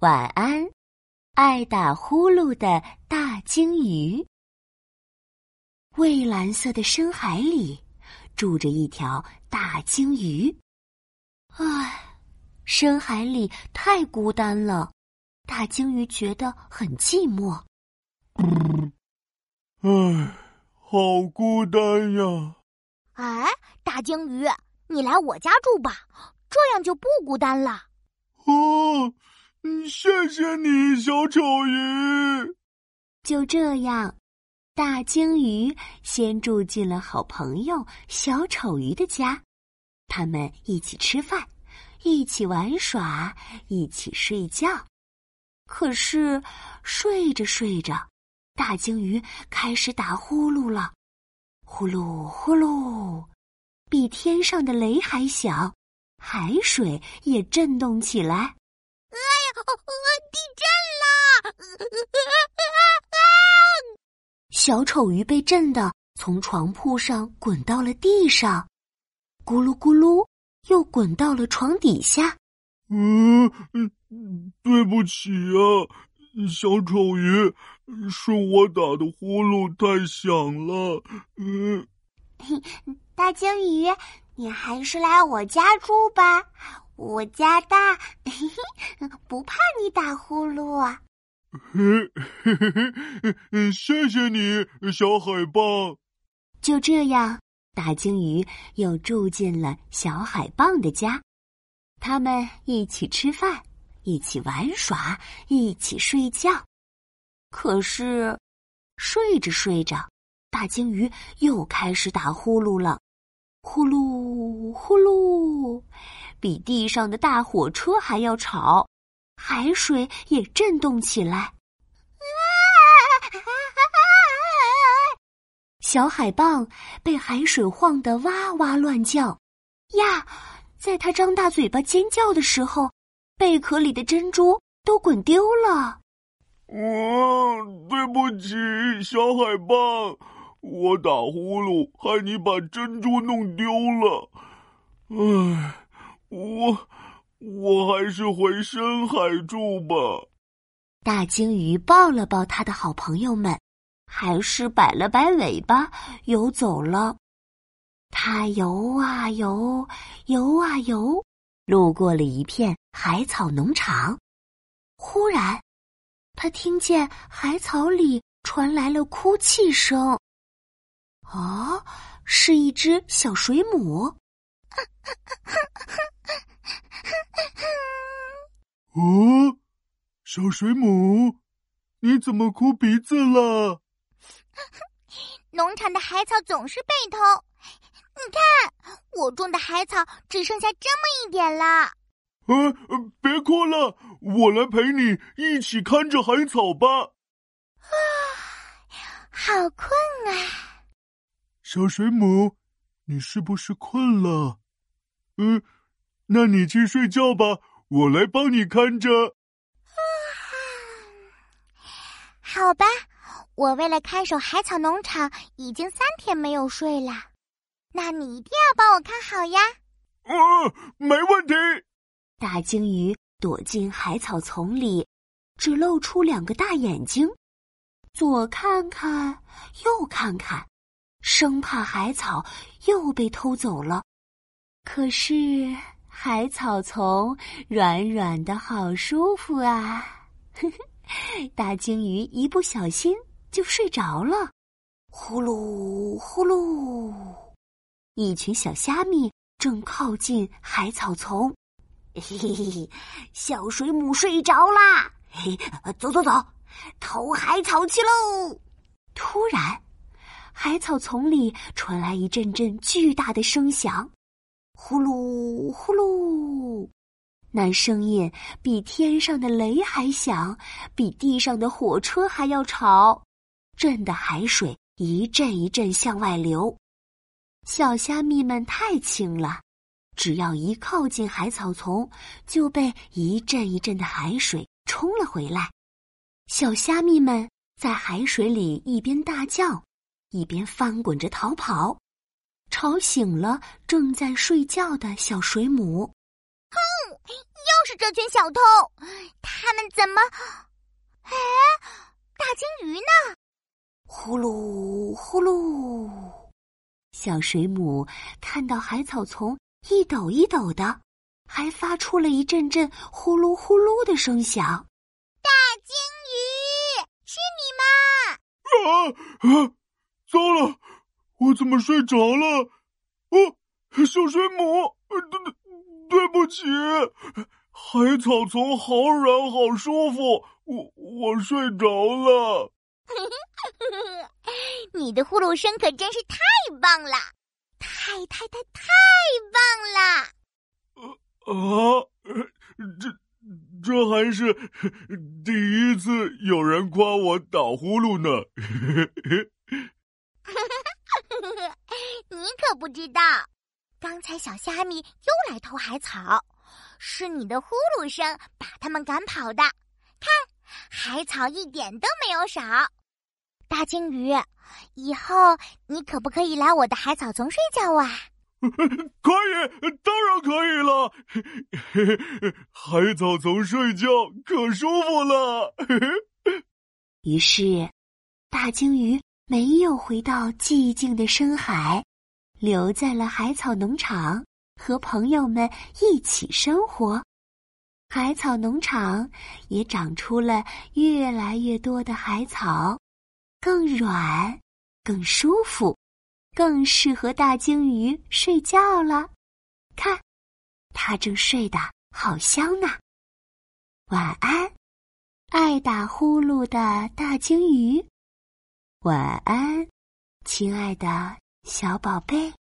晚安，爱打呼噜的大鲸鱼。蔚蓝色的深海里住着一条大鲸鱼。唉，深海里太孤单了，大鲸鱼觉得很寂寞。唉，好孤单呀！哎，大鲸鱼，你来我家住吧，这样就不孤单了。哦。嗯谢谢你，小丑鱼。就这样，大鲸鱼先住进了好朋友小丑鱼的家。他们一起吃饭，一起玩耍，一起睡觉。可是睡着睡着，大鲸鱼开始打呼噜了，呼噜呼噜，比天上的雷还响，海水也震动起来。地震了！小丑鱼被震得从床铺上滚到了地上，咕噜咕噜，又滚到了床底下。嗯嗯，对不起啊，小丑鱼，是我打的呼噜太响了。嗯，大鲸鱼，你还是来我家住吧。我家大，不怕你打呼噜啊！谢谢你，小海豹。就这样，大鲸鱼又住进了小海豹的家。他们一起吃饭，一起玩耍，一起睡觉。可是，睡着睡着，大鲸鱼又开始打呼噜了，呼噜呼噜。比地上的大火车还要吵，海水也震动起来。小海蚌被海水晃得哇哇乱叫，呀！在它张大嘴巴尖叫的时候，贝壳里的珍珠都滚丢了。嗯，对不起，小海蚌，我打呼噜害你把珍珠弄丢了。唉。我我还是回深海住吧。大鲸鱼抱了抱他的好朋友们，还是摆了摆尾巴游走了。他游啊游，游啊游，路过了一片海草农场。忽然，他听见海草里传来了哭泣声。哦，是一只小水母。哦，小水母，你怎么哭鼻子了？农场的海草总是被偷，你看我种的海草只剩下这么一点了。呃，别哭了，我来陪你一起看着海草吧。啊，好困啊！小水母，你是不是困了？嗯，那你去睡觉吧。我来帮你看着。好吧，我为了看守海草农场，已经三天没有睡了。那你一定要帮我看好呀。嗯，没问题。大鲸鱼躲进海草丛里，只露出两个大眼睛，左看看，右看看，生怕海草又被偷走了。可是。海草丛软软的，好舒服啊！大鲸鱼一不小心就睡着了，呼噜呼噜，一群小虾米正靠近海草丛。嘿嘿嘿，小水母睡着啦！嘿，走走走，偷海草去喽！突然，海草丛里传来一阵阵巨大的声响。呼噜呼噜，那声音比天上的雷还响，比地上的火车还要吵，震得海水一阵一阵向外流。小虾米们太轻了，只要一靠近海草丛，就被一阵一阵的海水冲了回来。小虾米们在海水里一边大叫，一边翻滚着逃跑。吵醒了正在睡觉的小水母。哼，又是这群小偷，他们怎么？哎，大鲸鱼呢？呼噜呼噜，小水母看到海草丛一抖一抖的，还发出了一阵阵呼噜呼噜的声响。大鲸鱼，是你吗？啊啊！糟了，我怎么睡着了？哦，小水母，对对对不起。海草丛好软，好舒服，我我睡着了。你的呼噜声可真是太棒了，太太太太棒了！啊，这这还是第一次有人夸我打呼噜呢。你可不知道，刚才小虾米又来偷海草。是你的呼噜声把他们赶跑的。看，海草一点都没有少。大鲸鱼，以后你可不可以来我的海草丛睡觉啊？可以，当然可以了。海草丛睡觉可舒服了。于是，大鲸鱼没有回到寂静的深海，留在了海草农场。和朋友们一起生活，海草农场也长出了越来越多的海草，更软，更舒服，更适合大鲸鱼睡觉了。看，它正睡得好香呢。晚安，爱打呼噜的大鲸鱼。晚安，亲爱的小宝贝。